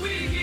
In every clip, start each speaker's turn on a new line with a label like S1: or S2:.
S1: we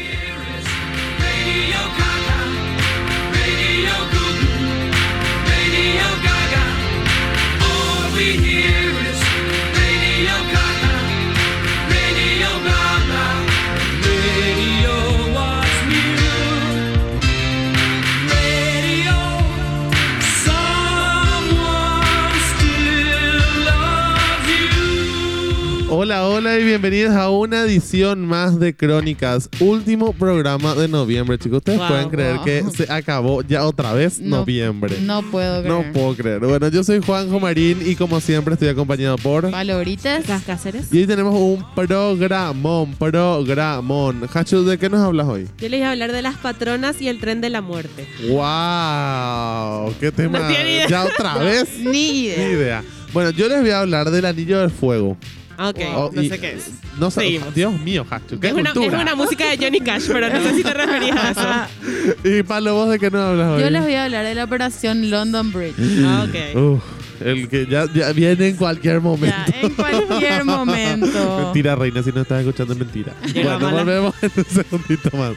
S1: Hola, hola y bienvenidos a una edición más de Crónicas, último programa de noviembre, chicos. Ustedes
S2: Wow,
S1: pueden creer
S2: wow.
S1: que se acabó ya otra vez
S2: No,
S1: noviembre.
S2: No puedo creer.
S1: No puedo creer. Bueno, yo soy Juanjo Marín y como siempre estoy acompañado por...
S2: Palobritas.
S3: Las Cáceres.
S1: Y hoy tenemos un programón, programón. Hachu, ¿de qué nos hablas hoy?
S3: Yo les iba a hablar de las patronas y el tren de la muerte.
S1: ¡Wow! ¡Qué tema!
S3: No tiene idea.
S1: ¿Ya otra vez?
S2: Ni idea.
S1: Bueno, yo les voy a hablar del Anillo del Fuego.
S3: Ah, Ok,
S1: Oh,
S3: no
S1: y-
S3: sé qué es.
S1: No sé,
S3: Seguimos.
S1: Dios mío, Hachu, qué
S3: Es una, es
S1: cultura.
S3: una música de Johnny Cash, pero no sé si te referías a eso.
S1: Y Pablo, ¿vos de qué nos hablas hoy?
S2: Yo les voy a hablar de la operación London Bridge.
S3: Ah, ok.
S1: Uf, el que ya, ya viene en cualquier momento.
S2: Ya, en cualquier momento.
S1: Mentira, reina, si no estás escuchando, es mentira.
S3: Llega
S1: bueno,
S3: mala.
S1: volvemos en un segundito más.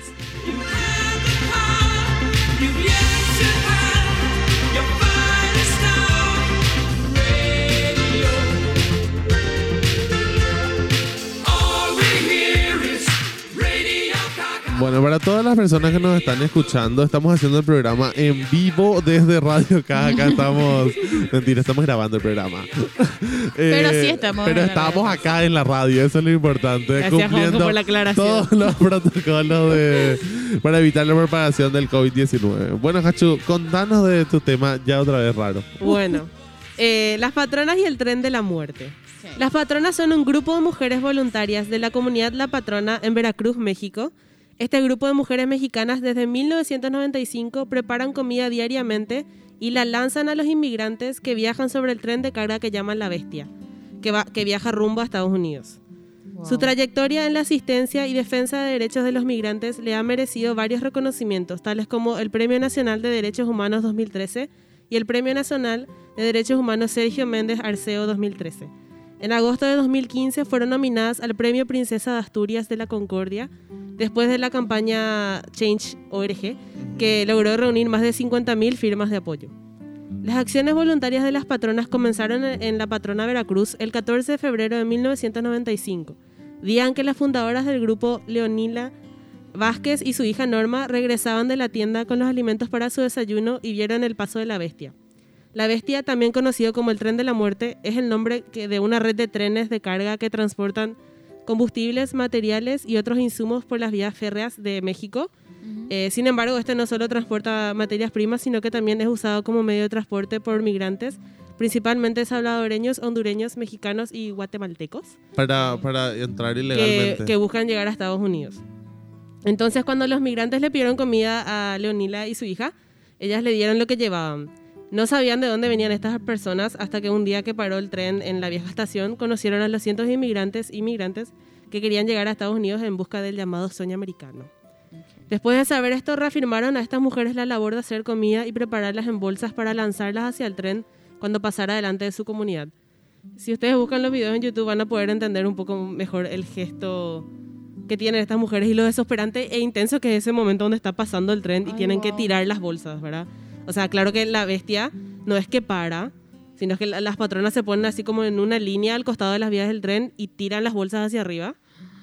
S1: Bueno, para todas las personas que nos están escuchando, estamos haciendo el programa en vivo desde Radio K. Acá estamos. Mentira, estamos grabando el programa.
S2: Pero
S1: Eh,
S2: sí estamos
S1: Pero
S2: en la
S1: estamos
S2: radio.
S1: acá en la radio, eso es lo importante.
S3: Gracias, Juanjo,
S1: cumpliendo
S3: por la aclaración.
S1: todos los protocolos de, para evitar la propagación del COVID-19. Bueno, Hachu, contanos de tu tema ya otra vez raro.
S3: Bueno, eh, las patronas y el tren de la muerte.
S2: Sí.
S3: Las patronas son un grupo de mujeres voluntarias de la comunidad La Patrona en Veracruz, México. Este grupo de mujeres mexicanas desde 1995 preparan comida diariamente y la lanzan a los inmigrantes que viajan sobre el tren de carga que llaman La Bestia, que, va, que viaja rumbo a Estados Unidos.
S2: Wow.
S3: Su trayectoria en la asistencia y defensa de derechos de los migrantes le ha merecido varios reconocimientos, tales como el Premio Nacional de Derechos Humanos 2013 y el Premio Nacional de Derechos Humanos Sergio Méndez Arceo 2013. En agosto de 2015 fueron nominadas al Premio Princesa de Asturias de la Concordia, después de la campaña Change.org, que logró reunir más de 50.000 firmas de apoyo. Las acciones voluntarias de las patronas comenzaron en la patrona Veracruz el 14 de febrero de 1995, día en que las fundadoras del grupo Leonila Vázquez y su hija Norma regresaban de la tienda con los alimentos para su desayuno y vieron el paso de la bestia. La bestia, también conocido como el tren de la muerte, es el nombre que- de una red de trenes de carga que transportan combustibles, materiales y otros insumos por las vías férreas de México. Eh, sin embargo, este no solo transporta materias primas, sino que también es usado como medio de transporte por migrantes, principalmente salvadoreños, hondureños, mexicanos y guatemaltecos
S1: Para, para entrar
S3: que,
S1: ilegalmente.
S3: que buscan llegar a Estados Unidos. Entonces, cuando los migrantes le pidieron comida a Leonila y su hija, ellas le dieron lo que llevaban. No sabían de dónde venían estas personas hasta que un día que paró el tren en la vieja estación, conocieron a los cientos de inmigrantes y migrantes que querían llegar a Estados Unidos en busca del llamado sueño americano. Después de saber esto, reafirmaron a estas mujeres la labor de hacer comida y prepararlas en bolsas para lanzarlas hacia el tren cuando pasara delante de su comunidad. Si ustedes buscan los videos en YouTube van a poder entender un poco mejor el gesto que tienen estas mujeres y lo desesperante e intenso que es ese momento donde está pasando el tren y
S2: Ay,
S3: tienen que tirar las bolsas, ¿verdad? O sea, claro que la bestia no es que para, sino que la- las patronas se ponen así como en una línea al costado de las vías del tren y tiran las bolsas hacia arriba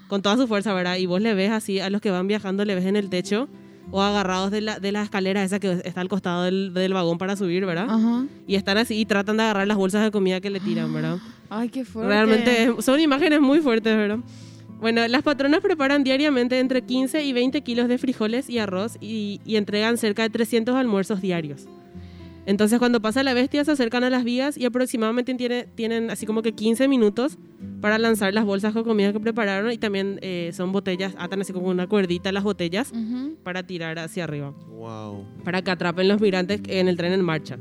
S3: con toda su fuerza, ¿verdad? Y vos le ves así a los que van viajando, le ves en el techo o agarrados de la, de la escalera esa que está al costado del, del vagón para subir, ¿verdad?
S2: Ajá.
S3: Y están así y tratan de agarrar las bolsas de comida que le tiran, ¿verdad?
S2: Ay, qué fuerte.
S3: Realmente son imágenes muy fuertes, ¿verdad? Bueno, las patronas preparan diariamente entre 15 y 20 kilos de frijoles y arroz y, y entregan cerca de 300 almuerzos diarios. Entonces, cuando pasa la bestia, se acercan a las vías y aproximadamente tiene- tienen así como que 15 minutos para lanzar las bolsas con comida que prepararon y también eh, son botellas, atan así como una cuerdita las botellas para tirar hacia arriba
S1: Wow.
S3: para que atrapen los migrantes en el tren en marcha.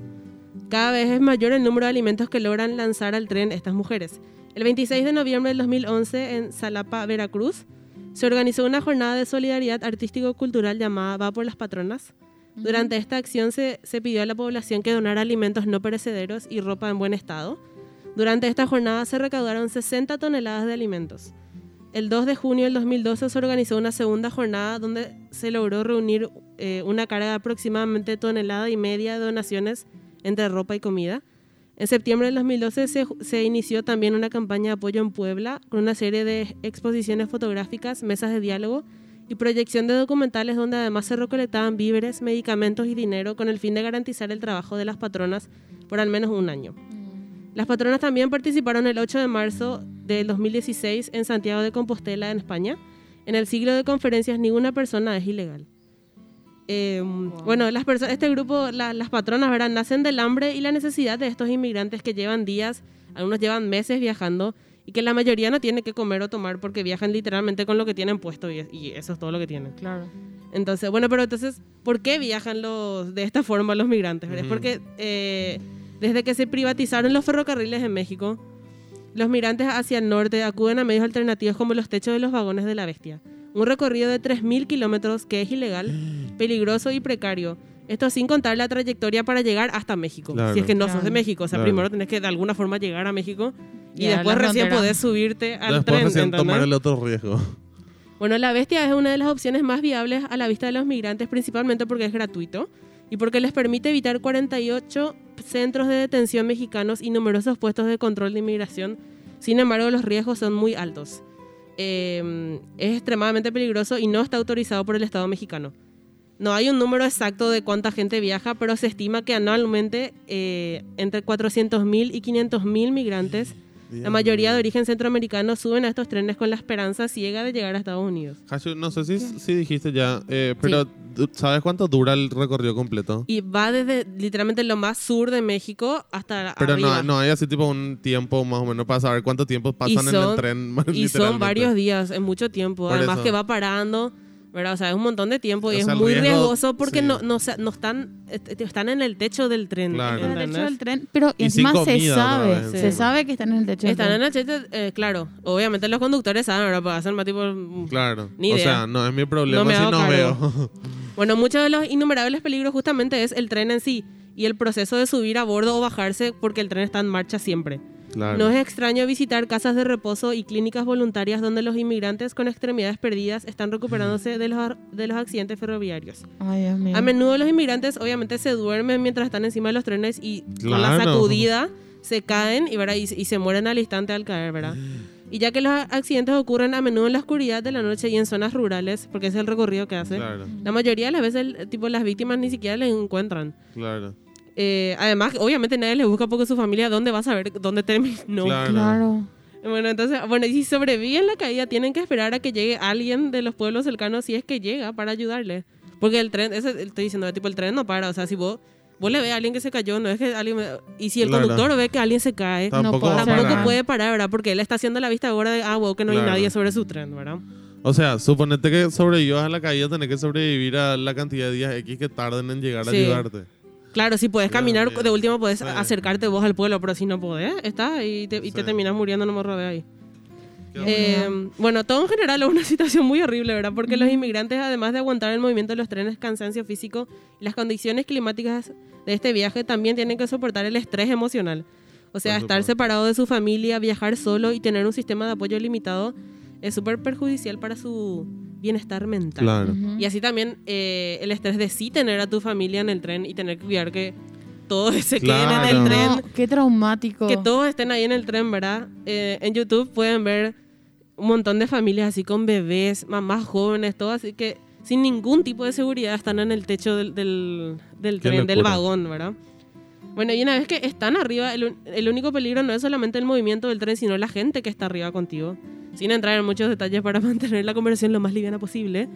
S3: Cada vez es mayor el número de alimentos que logran lanzar al tren estas mujeres. El 26 de noviembre del 2011 en Salapa, Veracruz, se organizó una jornada de solidaridad artístico-cultural llamada Va por las Patronas. Durante esta acción se, se pidió a la población que donara alimentos no perecederos y ropa en buen estado. Durante esta jornada se recaudaron 60 toneladas de alimentos. el 2 de junio del 2012 se organizó una segunda jornada donde se logró reunir eh, una carga de aproximadamente tonelada y media de donaciones entre ropa y comida. En septiembre del 2012 se, se inició también una campaña de apoyo en Puebla con una serie de exposiciones fotográficas, mesas de diálogo y proyección de documentales donde además se recolectaban víveres, medicamentos y dinero con el fin de garantizar el trabajo de las patronas por al menos un año. Las patronas también participaron el 8 de marzo del 2016 en Santiago de Compostela, en España. En el siglo de conferencias, ninguna persona es ilegal. Eh, Bueno, las perso- este grupo, la- las patronas, ¿verdad? nacen del hambre y la necesidad de estos inmigrantes que llevan días, algunos llevan meses viajando y que la mayoría no tiene que comer o tomar porque viajan literalmente con lo que tienen puesto y, y eso es todo lo que tienen.
S2: Claro.
S3: Entonces, bueno, pero entonces, ¿por qué viajan los de esta forma los migrantes? Es porque eh, desde que se privatizaron los ferrocarriles en México, los migrantes hacia el norte acuden a medios alternativos como los techos de los vagones de la bestia. Un recorrido de 3.000 kilómetros que es ilegal, peligroso y precario. Esto sin contar la trayectoria para llegar hasta México.
S1: Claro.
S3: Si es que no sos de México. O sea,
S1: Claro.
S3: primero tenés que de alguna forma llegar a México y después recién podés subirte al
S1: Después
S3: tren.
S1: recién tomar el otro riesgo.
S3: Bueno, la bestia es una de las opciones más viables a la vista de los migrantes, principalmente porque es gratuito y porque les permite evitar 48 centros de detención mexicanos y numerosos puestos de control de inmigración. Sin embargo, los riesgos son muy altos. Eh, es extremadamente peligroso y no está autorizado por el Estado mexicano. No hay un número exacto de cuánta gente viaja, pero se estima que anualmente eh, entre 400.000 y 500.000 migrantes, la mayoría de origen centroamericano, suben a estos trenes con la esperanza ciega de llegar a Estados Unidos.
S1: Hashu, no sé si, si dijiste ya, eh, pero du- ¿sabes cuánto dura el recorrido completo?
S3: Y va desde literalmente lo más sur de México hasta
S1: Pero
S3: arriba.
S1: no, no hay así tipo un tiempo más o menos para saber cuánto tiempo pasan en el
S3: son-
S1: tren.
S3: Y son varios días, es mucho tiempo.
S1: Por
S3: Además
S1: eso.
S3: que va parando, ¿verdad? O sea, es un montón de tiempo y
S1: O
S3: es
S1: sea,
S3: muy
S1: riesgo-
S3: riesgoso porque
S1: sí.
S3: no, no, se- no están, est- están en el techo del tren.
S1: Claro.
S2: En el techo del tren. Pero
S1: Y sin
S2: encima se
S1: comida
S2: sabe.
S1: vez.
S2: Se
S3: Sí.
S2: sabe que están en el techo
S3: Están
S2: del
S3: en el techo, eh, claro. Obviamente los conductores saben, ¿verdad? Pues hacen más tipo... mm,
S1: Claro.
S3: Ni
S1: o
S3: idea.
S1: sea, no es mi problema
S3: No me
S1: si
S3: hago
S1: no veo.
S3: Bueno, muchos de los innumerables peligros justamente es el tren en sí y el proceso de subir a bordo o bajarse porque el tren está en marcha siempre.
S1: Claro.
S3: No es extraño visitar casas de reposo y clínicas voluntarias donde los inmigrantes con extremidades perdidas están recuperándose de los, de los accidentes ferroviarios.
S2: Ay, Dios mío.
S3: A menudo los inmigrantes obviamente se duermen mientras están encima de los trenes y con la sacudida se caen y, ¿verdad? y, y se mueren al instante al caer, ¿verdad? Y ya que los accidentes ocurren a menudo en la oscuridad de la noche y en zonas rurales, porque ese es el recorrido que hace,
S1: Claro,
S3: la mayoría de las veces el- tipo, las víctimas ni siquiera les encuentran.
S1: claro.
S3: Eh, además, obviamente nadie les busca porque su familia, ¿dónde va a saber dónde terminó?
S1: Claro.
S2: Claro.
S3: Bueno, entonces, bueno, y si sobreviven la caída, tienen que esperar a que llegue alguien de los pueblos cercanos, si es que llega, para ayudarle. Porque el tren, eso estoy diciendo, tipo, el tren no para. O sea, si vos, vos le ves a alguien que se cayó, no es que alguien. me- y si el
S1: Claro.
S3: conductor ve que alguien se cae,
S1: Tampoco
S2: hacer
S3: tampoco
S1: parar.
S3: puede parar, ¿verdad? Porque él está haciendo la vista ahora de, ah, wow, que no
S1: Claro.
S3: hay nadie sobre su tren, ¿verdad?
S1: O sea, suponete que sobrevivas a la caída, tenés que sobrevivir a la cantidad de días X que tarden en llegar a
S3: Sí.
S1: ayudarte.
S3: Claro, si puedes caminar, de último puedes acercarte vos al pueblo, pero si no podés, está y te, y te terminas muriendo, no me robé ahí.
S1: Qué
S3: Eh, bueno, todo en general es una situación muy horrible, ¿verdad? Porque los inmigrantes, además de aguantar el movimiento de los trenes, cansancio físico y las condiciones climáticas de este viaje, también tienen que soportar el estrés emocional. O sea, estar separado de su familia, viajar solo y tener un sistema de apoyo limitado es súper perjudicial para su bienestar mental.
S1: Claro.
S2: Ujú.
S3: Y así también eh, el estrés de sí tener a tu familia en el tren y tener que cuidar que todos se queden en
S1: Claro.
S3: el tren
S2: No, qué traumático.
S3: que todos estén ahí en el tren, ¿verdad? Eh, en YouTube pueden ver un montón de familias así con bebés, mamás jóvenes, todo así que sin ningún tipo de seguridad están en el techo del, del, del tren, del
S1: locura.
S3: vagón, ¿verdad? Bueno, y una vez que están arriba, el, el único peligro no es solamente el movimiento del tren, sino la gente que está arriba contigo. Sin entrar en muchos detalles para mantener la conversación lo más liviana posible.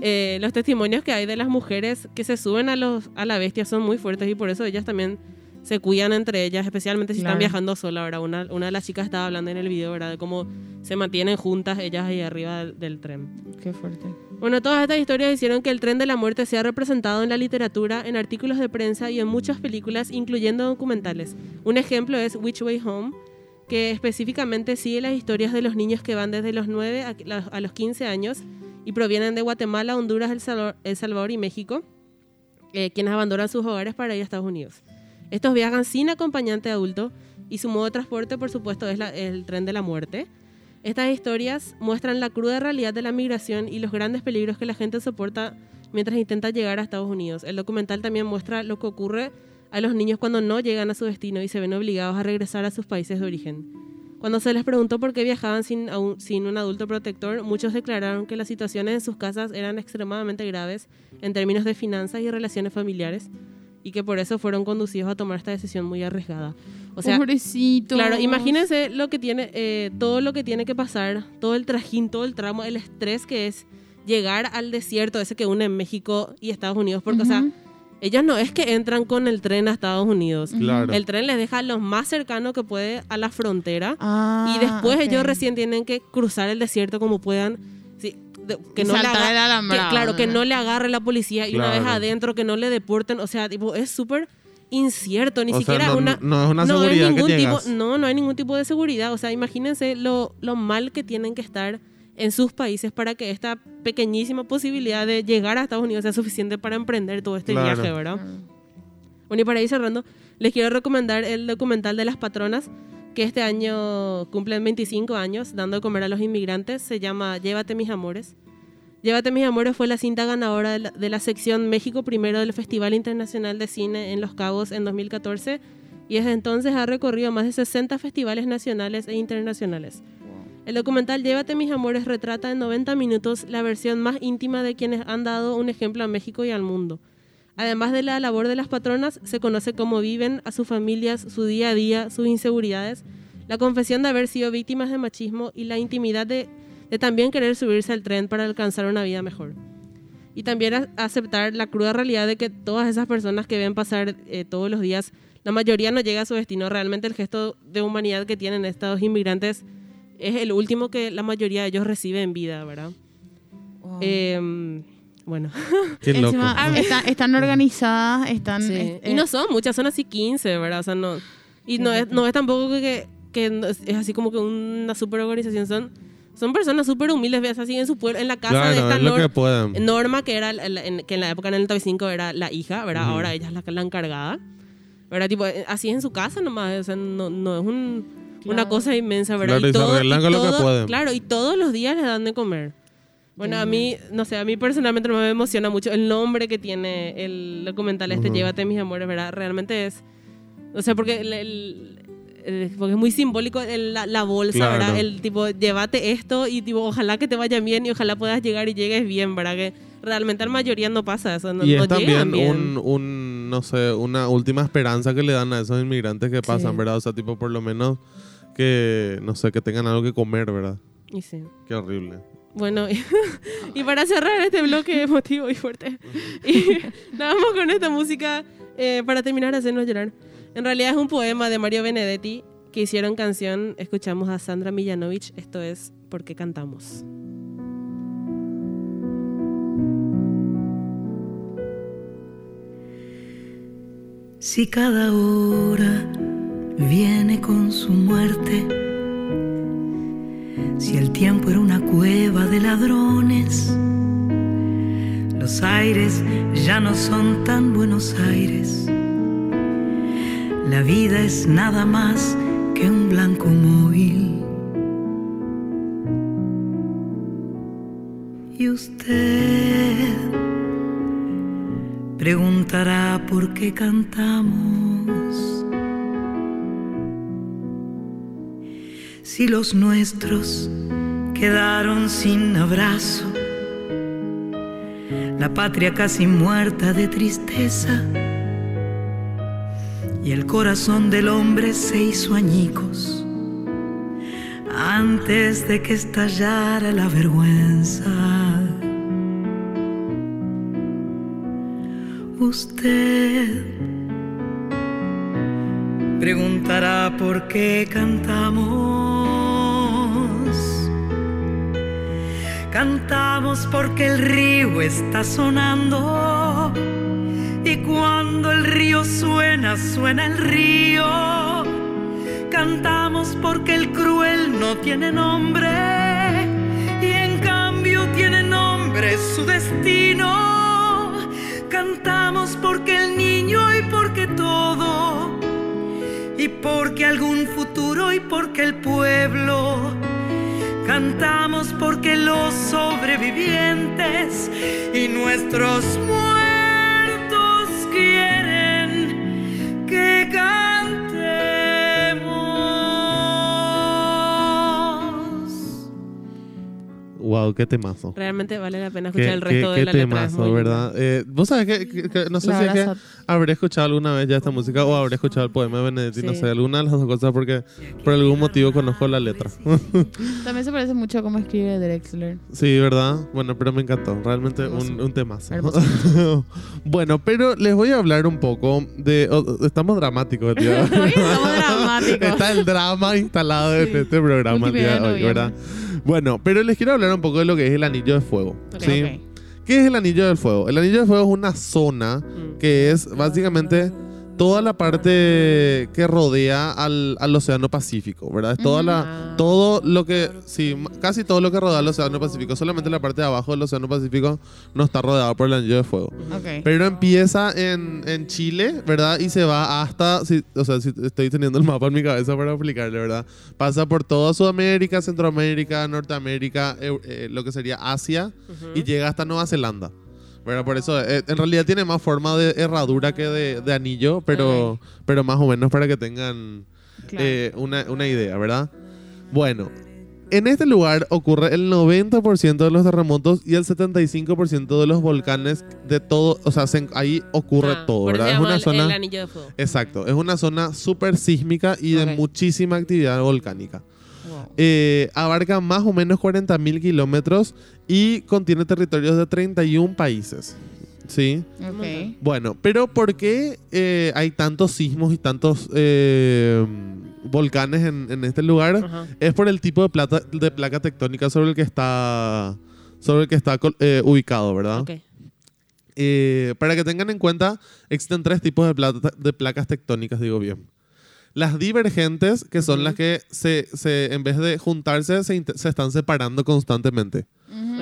S3: Eh, los testimonios que hay de las mujeres que se suben a, los, a la bestia son muy fuertes y por eso ellas también se cuidan entre ellas, especialmente si están viajando sola, ¿verdad? Una, una de las chicas estaba hablando en el video, ¿verdad? De cómo se mantienen juntas ellas ahí arriba del, del tren.
S2: Qué fuerte.
S3: Bueno, todas estas historias hicieron que el tren de la muerte sea representado en la literatura, en artículos de prensa y en muchas películas, incluyendo documentales. Un ejemplo es Which Way Home, que específicamente sigue las historias de los niños que van desde los 9 a, los 15 años y provienen de Guatemala, Honduras, El Salvador, El Salvador y México, eh, quienes abandonan sus hogares para ir a Estados Unidos. Estos viajan sin acompañante adulto y su modo de transporte, por supuesto, es el tren de la muerte. Estas historias muestran la cruda realidad de la migración y los grandes peligros que la gente soporta mientras intenta llegar a Estados Unidos. El documental también muestra lo que ocurre a los niños cuando no llegan a su destino y se ven obligados a regresar a sus países de origen. Cuando se les preguntó por qué viajaban sin un adulto protector, muchos declararon que las situaciones en sus casas eran extremadamente graves en términos de finanzas y relaciones familiares y que por eso fueron conducidos a tomar esta decisión muy arriesgada. O sea. Claro, imagínense lo que tiene, eh, todo lo que tiene que pasar, todo el trajín, todo el tramo, el estrés que es llegar al desierto ese que une México y Estados Unidos, porque, o sea, ellos no es que entran con el tren a Estados Unidos.
S1: Claro.
S3: El tren les deja lo más cercano que puede a la frontera
S2: Ah,
S3: y después ellos recién tienen que cruzar el desierto como puedan. Que no le
S2: saltar
S3: que- claro, que
S2: ¿no?
S3: le agarre la policía y una vez adentro que no le deporten. O sea, tipo, es súper incierto, ni
S1: O sea,
S3: siquiera
S1: no-
S3: una...
S1: no es una
S3: no hay
S1: seguridad que
S3: ningún tipo. No, no hay ningún tipo de seguridad. O sea, imagínense lo, lo mal que tienen que estar en sus países para que esta pequeñísima posibilidad de llegar a Estados Unidos sea suficiente para emprender todo este
S1: Claro.
S3: viaje, ¿verdad? Bueno, y para ir cerrando, les quiero recomendar el documental de las patronas, que este año cumplen 25 años dando de comer a los inmigrantes. Se llama Llévate mis amores. Llévate mis amores fue la cinta ganadora de la, de la sección México Primero del Festival Internacional de Cine en Los Cabos en 2014 y desde entonces ha recorrido más de 60 festivales nacionales e internacionales. El documental Llévate mis amores retrata en 90 minutos la versión más íntima de quienes han dado un ejemplo a México y al mundo. Además de la labor de las patronas, se conoce cómo viven a sus familias, su día a día, sus inseguridades, la confesión de haber sido víctimas de machismo y la intimidad de, de también querer subirse al tren para alcanzar una vida mejor. Y también a- aceptar la cruda realidad de que todas esas personas que ven pasar eh, todos los días, la mayoría no llega a su destino. Realmente el gesto de humanidad que tienen estos inmigrantes es el último que la mayoría de ellos recibe en vida, ¿verdad?
S2: Wow.
S3: Em, bueno.
S1: Qué loco.
S2: Encima, están, están organizadas, están...
S3: Sí.
S2: eh,
S3: y no son muchas, son así 15, ¿verdad? O sea, no. Y no es, no es tampoco que, que no es, es así como que una super organización. Son, son personas súper humildes, ves así en su pueblo, en la casa de
S1: Claro,
S3: esta
S1: es lo
S3: Nor-
S1: que pueden.
S3: Norma, que era la- la- en, que en la época en el 95 era la hija, ¿verdad? Ahora ella es la, la encargada. ¿Verdad? Tipo, eh, así en su casa nomás. O sea, no, no es un- una
S2: Claro.
S3: cosa inmensa, ¿verdad?
S1: Claro, y se arreglan con lo que pueden.
S3: Claro, y todos los días les dan de comer. Bueno, a mí, no sé, a mí personalmente no me emociona mucho el nombre que tiene el documental este,
S1: Ujú.
S3: Llévate mis amores, ¿verdad? Realmente es, o sea, porque, el- el- el- porque es muy simbólico la, la bolsa,
S1: Claro.
S3: ¿verdad? El tipo, llévate esto y tipo, ojalá que te vaya bien y ojalá puedas llegar y llegues bien, ¿verdad? Que realmente a la mayoría no pasa eso, no,
S1: y
S3: no
S1: es
S3: llegan
S1: también
S3: bien.
S1: un, un, no sé, una última esperanza que le dan a esos inmigrantes que pasan,
S3: Sí.
S1: ¿verdad? O sea, tipo, por lo menos que, no sé, que tengan algo que comer, ¿verdad?
S3: Y sí.
S1: Qué horrible.
S3: Bueno, y, y para cerrar este bloque emotivo y fuerte, y nada más con esta música eh, para terminar hacernos llorar. En realidad es un poema de Mario Benedetti que hicieron canción. Escuchamos a Sandra Millanovich. Esto es Porque cantamos.
S4: Si cada hora viene con su muerte, si el tiempo era una cueva de ladrones, los aires ya no son tan buenos aires. La vida es nada más que un blanco móvil. Y usted preguntará por qué cantamos. Si los nuestros quedaron sin abrazo, la patria casi muerta de tristeza, y el corazón del hombre se hizo añicos antes de que estallara la vergüenza. Usted preguntará por qué cantamos. Cantamos porque el río está sonando y cuando el río suena, suena el río. Cantamos porque el cruel no tiene nombre y en cambio tiene nombre su destino. Cantamos porque el niño y porque todo y porque algún futuro y porque el pueblo cantamos porque los sobrevivientes y nuestros muertos quieren que
S1: Wow, qué temazo.
S3: Realmente vale la pena
S1: Qué,
S3: escuchar el resto
S1: qué-
S3: de
S1: qué
S3: la letra.
S1: temazo,
S3: lindo.
S1: ¿verdad? Eh, Vos sabés que, que- que- no sé
S2: La
S1: si es que habré escuchado alguna vez ya esta música o habré escuchado el poema de Benedetti, no
S3: Sí.
S1: sé, alguna de las dos cosas porque por algún motivo conozco la letra.
S2: También se parece mucho a cómo escribe Drexler.
S1: Sí, ¿verdad? Bueno, pero me encantó. Realmente un, un temazo. Bueno, pero les voy a hablar un poco de... oh, estamos dramáticos, tío.
S2: Hoy estamos dramáticos.
S1: Está el drama instalado en este programa el día de
S2: Multimedia
S1: hoy, ¿verdad? Bueno, pero les quiero hablar un poco de lo que es el anillo de fuego. ¿sí? ¿Qué es el anillo del fuego? El anillo de fuego es una zona
S3: Mm.
S1: que es básicamente toda la parte que rodea al, al océano Pacífico, ¿verdad? Es toda la, todo lo que, sí, casi todo lo que rodea al océano Pacífico, solamente la parte de abajo del océano Pacífico no está rodeada por el anillo de fuego.
S2: Ok.
S1: Pero empieza en, en Chile, ¿verdad? Y se va hasta, si- o sea, si estoy teniendo el mapa en mi cabeza para explicarle, ¿verdad? Pasa por toda Sudamérica, Centroamérica, Norteamérica, eh, lo que sería Asia, y llega hasta Nueva Zelanda. ¿Verdad? Por eso, eh, en realidad tiene más forma de herradura que de, de anillo, pero, pero más o menos para que tengan
S2: Claro.
S1: eh, una, una idea, ¿verdad? Bueno, en este lugar ocurre el 90% de los terremotos y el 75% de los volcanes de todo, o sea, se- ahí ocurre
S3: Ah,
S1: todo, ¿verdad? Es una
S3: el-
S1: zona...
S3: El anillo de fuego.
S1: Exacto, es una zona súper sísmica y de muchísima actividad volcánica.
S2: Wow.
S1: Eh, abarca más o menos 40.000 kilómetros y contiene territorios de 31 países. ¿Sí?
S2: Ok.
S1: Bueno, pero ¿por qué eh, hay tantos sismos y tantos eh, volcanes en, en este lugar? Es por el tipo de, plata, de placa tectónica sobre el que está, sobre el que está ubicado, ¿verdad?
S3: Ok.
S1: Eh, para que tengan en cuenta, existen tres tipos de, plata- de placas tectónicas, digo bien. Las divergentes, que son las que se, se- en vez de juntarse, se, se están separando constantemente.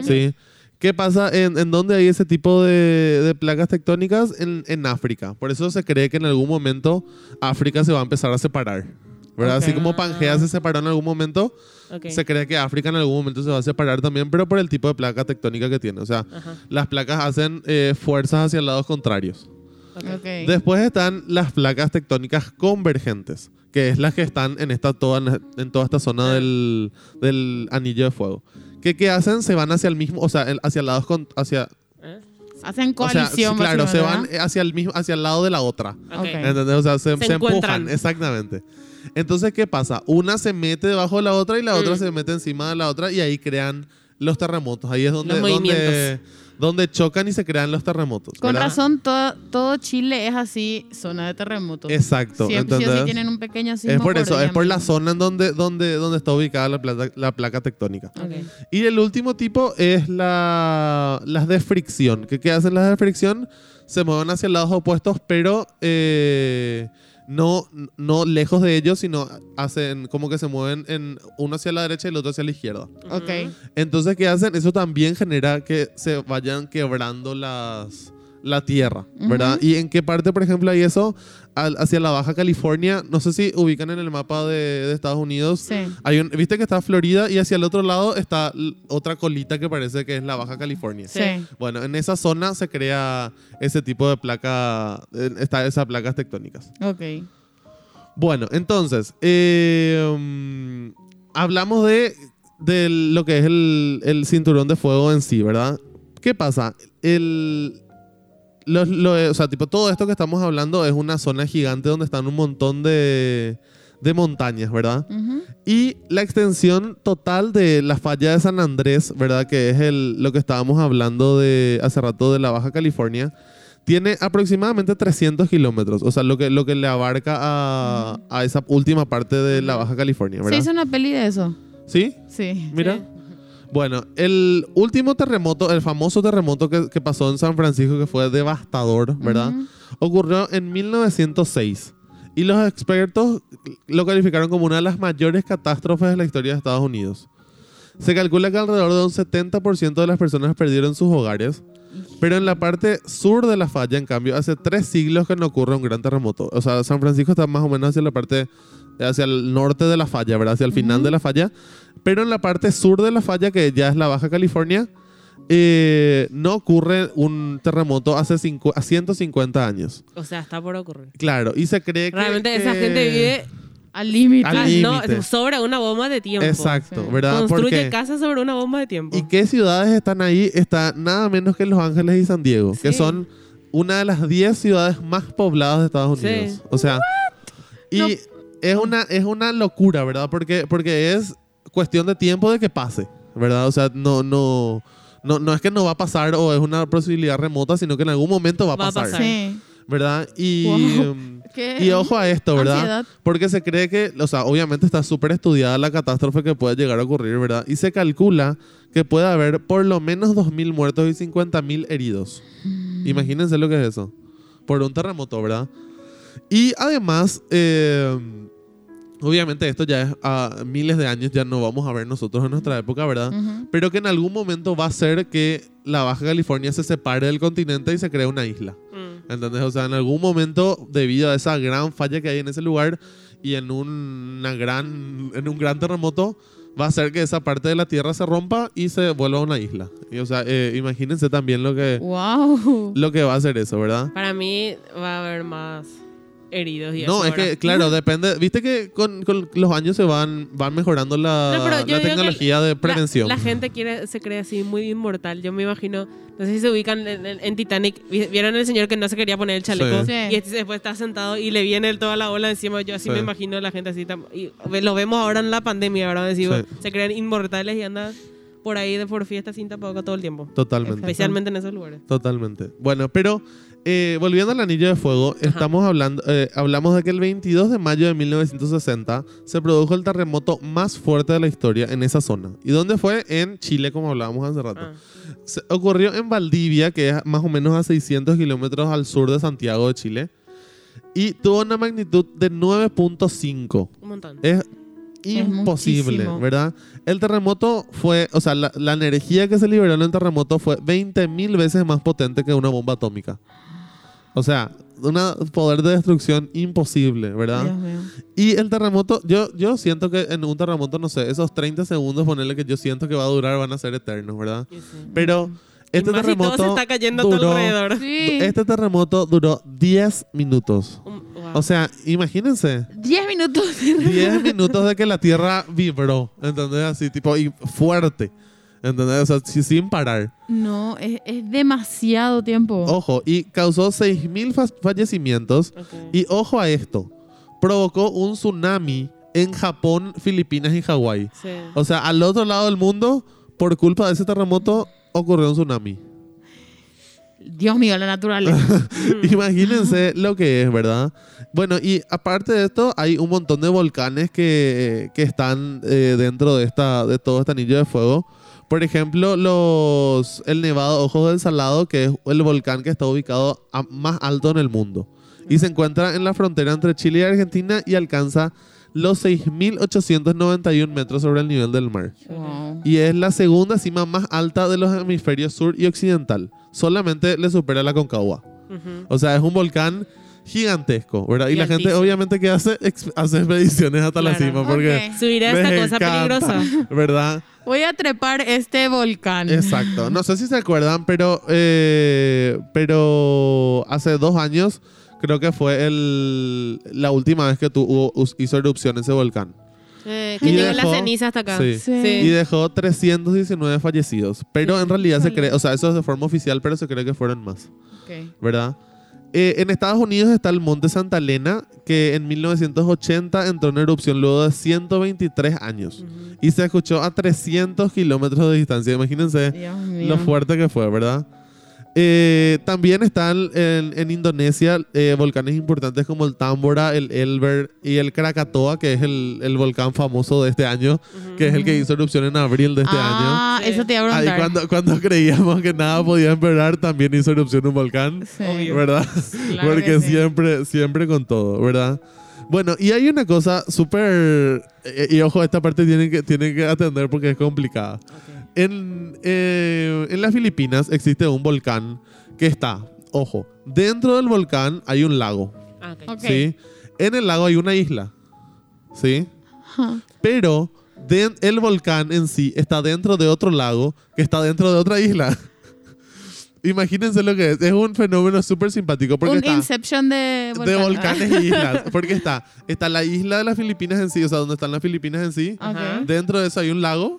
S1: ¿sí? ¿Qué pasa en, en dónde hay ese tipo de, de placas tectónicas? En, en África. Por eso se cree que en algún momento África se va a empezar a separar. ¿verdad? Así
S2: Ok.
S1: como Pangea se separó en algún momento,
S3: Ok.
S1: se cree que África en algún momento se va a separar también, pero por el tipo de placa tectónica que tiene. O sea,
S3: Ajá.
S1: las placas hacen eh, fuerzas hacia lados contrarios. Después están las placas tectónicas convergentes, que es las que están en esta toda en toda esta zona del, del anillo de fuego. ¿Qué, qué hacen? Se van hacia el mismo, o sea, hacia lados con, hacia,
S3: ¿Eh?
S2: Hacen
S1: o sea,
S2: coalición.
S1: claro, se van hacia el mismo, hacia el lado de la otra.
S3: Ok.
S2: Ok.
S1: ¿Entendés? O sea, se,
S3: Se
S1: se
S3: encuentran.
S1: empujan, exactamente. Entonces, ¿qué pasa? Una se mete debajo de la otra y la otra
S3: Mm.
S1: se mete encima de la otra y ahí crean los terremotos. Ahí es donde,
S3: Los
S1: donde. Donde chocan y se crean los terremotos.
S2: Con
S1: ¿verdad?
S2: razón, todo, todo Chile es así, zona de terremotos.
S1: Exacto.
S2: Sí
S1: ¿entendés?
S2: tienen un pequeño sismo
S1: Es por eso, es por la zona en donde, donde, donde está ubicada la placa, la placa tectónica. Y el último tipo es la, las de fricción. ¿Qué, qué hacen las de fricción? Se mueven hacia lados opuestos, pero eh, no, no lejos de ellos, sino hacen como que se mueven en uno hacia la derecha y el otro hacia la izquierda.
S2: Ok.
S1: Entonces, ¿qué hacen? Eso también genera que se vayan quebrando las, la tierra, ¿verdad? ¿Y en qué parte, por ejemplo, hay eso? Al- hacia la Baja California. No sé si ubican en el mapa de, de Estados Unidos.
S2: Sí.
S1: Hay un, Viste que está Florida y hacia el otro lado está otra colita que parece que es la Baja California.
S2: Sí.
S1: Bueno, en esa zona se crea ese tipo de placa, está esas placas tectónicas.
S2: Ok.
S1: Bueno, entonces, eh, mm, hablamos de, de lo que es el, el cinturón de fuego en sí, ¿verdad? ¿Qué pasa? El, los- lo- o sea, tipo, todo esto que estamos hablando es una zona gigante donde están un montón de, de montañas, ¿verdad?
S2: Ujú.
S1: Y la extensión total de la falla de San Andrés, ¿verdad? Que es el, lo que estábamos hablando de hace rato de la Baja California, tiene aproximadamente 300 kilómetros. O sea, lo que, lo que le abarca a, a esa última parte de la Baja California,
S2: Se
S1: ¿verdad?
S2: hizo una peli de eso.
S1: ¿Sí?
S2: Sí.
S1: Mira.
S3: Sí.
S1: Bueno, el último terremoto, el famoso terremoto que, que pasó en San Francisco, que fue devastador, ¿verdad? Ocurrió en 1906 y los expertos lo calificaron como una de las mayores catástrofes de la historia de Estados Unidos. Se calcula que alrededor de un 70% de las personas perdieron sus hogares. Pero en la parte sur de la falla, en cambio, hace tres siglos que no ocurre un gran terremoto. O sea, San Francisco está más o menos hacia la parte, hacia el norte de la falla, ¿verdad? Hacia el final de la falla. Pero en la parte sur de la falla, que ya es la Baja California, eh, no ocurre un terremoto hace a 150 años.
S3: O sea, está por ocurrir.
S1: Claro, y se cree que...
S3: Realmente esa gente vive
S2: Al límite.
S1: Al
S3: ah, no, sobre una bomba de tiempo.
S1: Exacto,
S2: Sí.
S1: ¿verdad?
S3: Construye casas sobre una bomba de tiempo.
S1: ¿Y qué ciudades están ahí? Está nada menos que Los Ángeles y San Diego, que son una de las 10 ciudades más pobladas de Estados
S3: Sí.
S1: Unidos. O sea, y
S2: No.
S1: es, una, es una locura, ¿verdad? Porque, porque es cuestión de tiempo de que pase, ¿verdad? O sea, no, no, no, no es que no va a pasar o es una posibilidad remota, sino que en algún momento va a
S3: Va a
S1: pasar,
S3: pasar.
S2: Sí.
S1: ¿Verdad? Y,
S2: Wow. Qué
S1: y ojo a esto, ¿verdad?
S2: ansiedad.
S1: Porque se cree que, o sea, obviamente está súper estudiada la catástrofe que puede llegar a ocurrir, ¿verdad? Y se calcula que puede haber por lo menos 2.000 muertos y 50.000 heridos.
S2: Mm.
S1: Imagínense lo que es eso. Por un terremoto, ¿verdad? Y además, eh, obviamente esto ya es a miles de años, ya no vamos a ver nosotros en nuestra época, ¿verdad? Pero que en algún momento va a ser que la Baja California se separe del continente y se cree una isla.
S3: Mm.
S1: ¿Entendés? O sea, en algún momento, debido a esa gran falla que hay en ese lugar y en, una gran, en un gran terremoto, va a hacer que esa parte de la Tierra se rompa y se vuelva una isla. Y, o sea, eh, imagínense también lo que,
S2: Wow.
S1: lo que va a hacer eso, ¿verdad?
S3: Para mí va a haber más heridos y
S1: No,
S3: eso,
S1: es que, claro, depende. Viste que con, con los años se van, van mejorando la,
S3: No, pero yo
S1: la
S3: digo que
S1: tecnología de prevención.
S3: La, la gente quiere, se cree así muy inmortal. Yo me imagino, no sé si se ubican en, en- en Titanic, vi- vieron el señor que no se quería poner el chaleco
S2: Sí.
S3: y este después está sentado y le viene toda la ola encima. Yo así
S1: Sí.
S3: me imagino la gente así. tam- Y lo vemos ahora en la pandemia, ¿verdad? Decimos,
S1: Sí.
S3: Se creen inmortales y andan por ahí de por fiesta sin tapabocas todo el tiempo.
S1: Totalmente.
S3: Especialmente en esos lugares.
S1: Totalmente. Bueno, pero eh, volviendo al anillo de fuego, estamos hablando, eh, hablamos de que el 22 de mayo de 1960 se produjo el terremoto más fuerte de la historia en esa zona. ¿Y dónde fue? En Chile, como hablábamos hace rato.
S3: Ah.
S1: Se- ocurrió en Valdivia, que es más o menos a 600 kilómetros al sur de Santiago de Chile. Y tuvo una magnitud de 9.5.
S3: Un montón.
S1: Es imposible. ¿verdad? El terremoto fue, o sea, la, la energía que se liberó en el terremoto fue 20 mil veces más potente que una bomba atómica. O sea, un poder de destrucción imposible, ¿verdad?
S2: Dios mío.
S1: Y el terremoto, yo, yo siento que en un terremoto, no sé, esos 30 segundos, ponerle que yo siento que va a durar, van a ser eternos, ¿verdad?
S3: Sí.
S1: Pero este
S3: y más si
S1: terremoto
S3: todo se está cayendo a tu
S1: duró-
S3: alrededor.
S2: Sí.
S1: este terremoto duró 10 minutos.
S3: Wow.
S1: O sea, imagínense.
S2: 10 minutos.
S1: 10 minutos de que la tierra vibró, ¿entendés? Así, tipo, y fuerte, ¿entendés? O sea, sí, sin parar.
S2: No, es, es demasiado tiempo.
S1: Ojo, y causó 6.000 fa- fallecimientos. Y ojo a esto, provocó un tsunami en Japón, Filipinas y Hawái.
S3: Sí.
S1: O sea, al otro lado del mundo, por culpa de ese terremoto, ocurrió un tsunami.
S2: Dios mío, la naturaleza.
S1: Imagínense lo que es, ¿verdad? Bueno, y aparte de esto, hay un montón de volcanes que, que están eh, dentro de, esta, de todo este anillo de fuego. Por ejemplo, los, el Nevado Ojos del Salado, que es el volcán que está ubicado a- más alto en el mundo. Y se encuentra en la frontera entre Chile y Argentina y alcanza los 6.891 metros sobre el nivel del mar.
S2: Wow.
S1: Y es la segunda cima más alta de los hemisferios sur y occidental. Solamente le supera la Concagua. O sea, es un volcán gigantesco, ¿verdad? Y,
S3: Y
S1: la gente obviamente que hace, hace expediciones hasta la
S3: Claro.
S1: cima porque
S2: Ok.
S3: Subir a esta
S1: les
S3: cosa
S1: encanta,
S3: peligrosa.
S1: ¿verdad?
S2: Voy a trepar este volcán.
S1: Exacto. No sé si se acuerdan, pero, eh, pero hace dos años creo que fue el, la última vez que tuvo, us- hizo erupción ese volcán.
S3: Eh, que
S1: Y
S3: llegó
S1: dejó-
S3: la ceniza hasta acá.
S1: Sí.
S2: Sí.
S1: Y dejó 319 fallecidos. Pero en realidad se cree, o sea, eso es de forma oficial, pero se cree que fueron más.
S2: Ok.
S1: ¿verdad? Eh, en Estados Unidos está el Monte Santa Elena, que en 1980 entró en erupción luego de 123 años. Y se escuchó a 300 kilómetros de distancia. Imagínense lo fuerte que fue, ¿verdad? Eh, también están en, en Indonesia eh, volcanes importantes como el Tambora, el Elber y el Krakatoa, que es el, el volcán famoso de este año,
S3: Ujú.
S1: que es el que hizo erupción en abril de este año.
S2: ah, eso te iba a
S1: Ahí
S2: preguntar.
S1: cuando, cuando creíamos que nada podía empeorar, también hizo erupción un volcán.
S2: Sí.
S3: Obvio.
S1: ¿verdad?
S2: Claro
S1: Porque
S2: que sí.
S1: siempre, siempre con todo, ¿verdad? Bueno, y hay una cosa súper... eh, y ojo, esta parte tienen que, tienen que atender porque es complicada. En, eh, en las Filipinas existe un volcán que está, ojo, dentro del volcán hay un lago,
S3: Ah, ok.
S2: Ok.
S1: ¿sí? En el lago hay una isla, ¿sí?
S2: Ajá.
S1: Pero de- el volcán en sí está dentro de otro lago que está dentro de otra isla. Imagínense lo que es. Es un fenómeno súper simpático porque
S2: Un
S1: está
S2: Inception de
S1: de
S2: volcán.
S1: volcanes y islas. Porque está, está la isla de las Filipinas en sí, o sea, donde están las Filipinas en sí.
S3: Ajá.
S2: Ok.
S1: Dentro de eso hay un lago.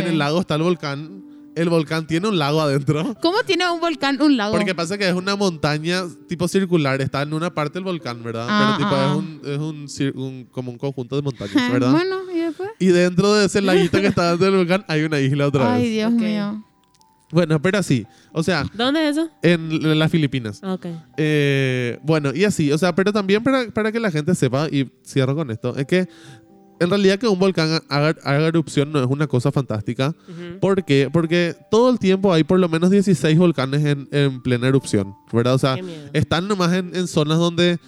S1: En el lago está el volcán. El volcán tiene un lago adentro.
S2: ¿Cómo tiene un volcán un lago?
S1: Porque pasa que es una montaña tipo circular. Está en una parte del volcán, ¿verdad?
S2: Ah,
S1: Pero tipo
S2: ah.
S1: es, un, es un, como un conjunto de montañas, ¿verdad?
S2: bueno, ¿y después?
S1: Y dentro de ese laguito que está dentro del volcán hay una isla otra
S2: Ay,
S1: vez.
S2: Dios
S3: Ok.
S2: mío.
S1: Bueno, pero así. O sea,
S3: ¿Dónde es eso?
S1: en las Filipinas.
S3: Ok.
S1: Eh, bueno, y así, o sea, pero también para, para que la gente sepa, y cierro con esto, es que en realidad que un volcán haga, haga erupción no es una cosa fantástica.
S3: Ujú.
S1: ¿Por qué? Porque todo el tiempo hay por lo menos 16 volcanes en, en plena erupción, ¿verdad? O sea, están nomás en, en zonas donde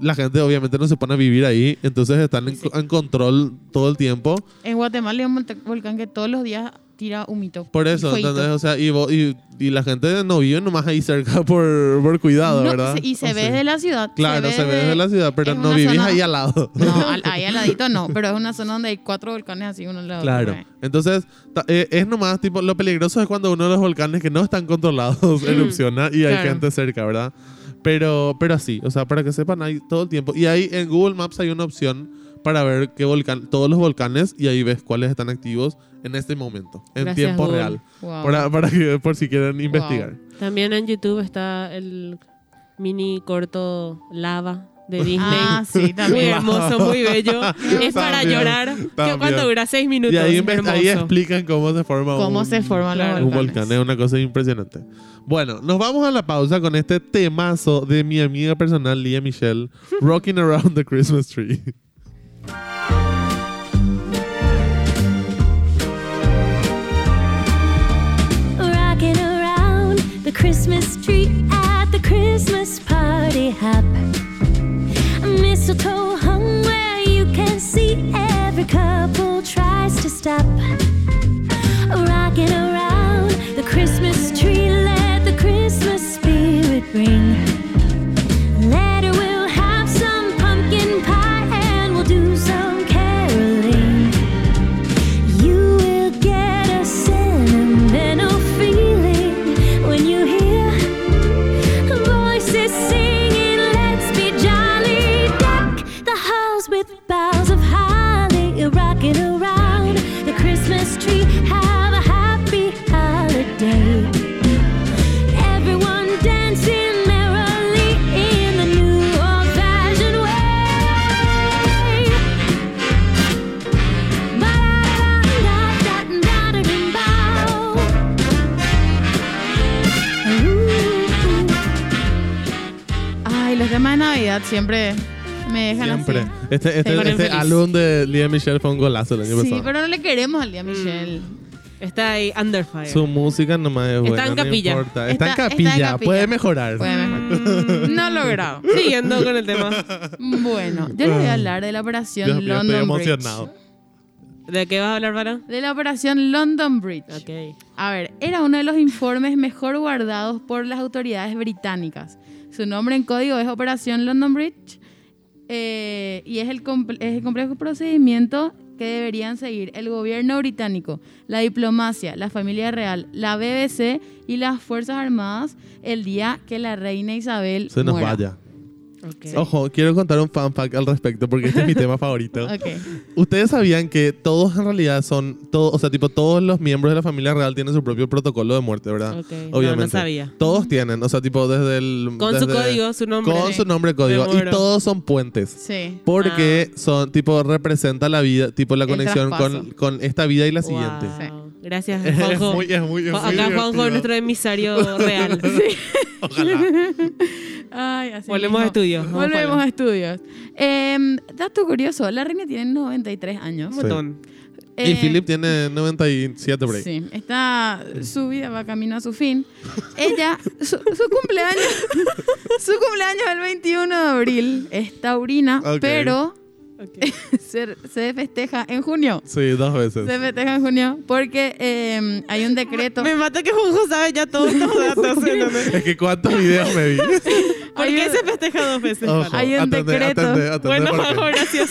S1: la gente obviamente no se pone a vivir ahí, entonces están en,
S3: Sí.
S1: en control todo el tiempo.
S2: En Guatemala hay un volcán que todos los días tira humito.
S1: Por eso. ¿entendés? O sea, y, vo- y, y la gente no vive nomás ahí cerca por, por cuidado,
S2: No,
S1: ¿verdad?
S2: y se
S1: O
S2: ve
S1: sea,
S2: desde la ciudad.
S1: Claro, se ve desde la ciudad, pero no vivís
S2: zona-
S1: ahí al lado.
S2: No, al- ahí al ladito no, pero es una zona donde hay cuatro volcanes así uno al lado.
S1: Claro.
S2: otro.
S1: Entonces, ta- eh, es nomás, tipo, lo peligroso es cuando uno de los volcanes que no están controlados erupciona y hay
S3: Claro.
S1: gente cerca, ¿verdad? Pero, pero así, o sea, para que sepan, hay todo el tiempo. Y ahí en Google Maps hay una opción para ver qué volcán, todos los volcanes y ahí ves cuáles están activos en este momento, en
S3: Gracias,
S1: tiempo
S3: Google.
S1: real.
S2: Wow.
S1: Para, para que, por si quieren investigar.
S3: También en YouTube está el mini corto Lava de Disney.
S2: Ah, sí,
S3: Muy
S2: también.
S3: hermoso, muy bello. es para
S1: También,
S3: llorar. ¿Qué
S1: también.
S3: cuánto dura? Seis minutos.
S1: Y ahí, explican cómo se forma
S2: ¿Cómo
S1: un,
S2: se forman los
S1: un
S2: volcanes?
S1: volcán. Es una cosa impresionante. Bueno, nos vamos a la pausa con este temazo de mi amiga personal, Lia Michelle, Rocking Around the Christmas Tree.
S5: Christmas tree at the Christmas party hop. Mistletoe hung where you can see every couple tries to stop. Rocking around
S2: siempre me dejan
S1: Siempre.
S2: así.
S1: Este, este, este
S3: feliz.
S1: álbum de Lia Michelle fue un golazo el año
S2: Sí,
S1: pasado.
S2: pero no le queremos al día Michelle.
S3: Está ahí Under Fire.
S1: Su música nomás es
S3: Está
S1: buena,
S3: en
S1: no
S3: capilla.
S1: importa. Está,
S2: Está-
S1: en
S2: está en
S1: capilla,
S2: capilla.
S1: puede mejorar.
S2: Puede mejor. No logrado.
S3: Siguiendo con el tema.
S2: Bueno, yo les voy a hablar de la operación
S1: Dios mío, estoy
S2: London Bridge.
S1: emocionado.
S3: ¿De qué vas a hablar, Vara?
S2: De la operación London Bridge.
S3: Ok.
S2: A ver, era uno de los informes mejor guardados por las autoridades británicas. Su nombre en código es Operación London Bridge eh, y es el, es el complejo procedimiento que deberían seguir el gobierno británico, la diplomacia, la familia real, la BBC y las Fuerzas Armadas el día que la reina Isabel
S1: Se nos
S2: muera.
S1: vaya.
S3: Ok.
S1: Ojo, quiero contar un fan fact al respecto porque este es mi tema favorito.
S2: Ok.
S1: Ustedes sabían que todos en realidad son, todos, o sea, tipo todos los miembros de la familia real tienen su propio protocolo de muerte, ¿verdad?
S3: Ok. No,
S1: Obviamente.
S3: no sabía.
S1: Todos tienen, o sea, tipo desde el...
S3: Con su
S1: desde-
S3: código, su nombre.
S1: Con su nombre código. Y todos son puentes.
S2: Sí.
S1: Porque son, tipo, representa la vida, tipo, la
S2: El
S1: conexión con, con esta vida y la
S3: Wow.
S1: siguiente.
S3: Gracias,
S1: Es
S3: Juanjo.
S1: muy, es muy, es muy
S3: Acá Juanjo es nuestro emisario real.
S1: Ojalá.
S2: Ay, así
S3: Volvemos a estudios. Vamos
S2: Volvemos a estudios. Em, dato curioso, la reina tiene 93 años.
S3: Un montón.
S1: Y
S2: Eh,
S1: Philip tiene 97 por ahí.
S2: Sí, está, su vida va camino a su fin. Ella, su, su cumpleaños, su cumpleaños es el 21 de abril, es taurina, pero Se, se festeja en junio.
S1: Sí, dos veces.
S2: Se festeja en junio porque eh, hay un decreto.
S3: Me mata que Juanjo sabe ya todos estos datos.
S1: Es que cuántos videos me vi.
S3: ¿Por qué
S2: un-
S3: se festeja dos veces?
S1: Ojo?
S2: Hay un decreto.
S1: atendé, atendé,
S3: Bueno. Juanjo, gracias.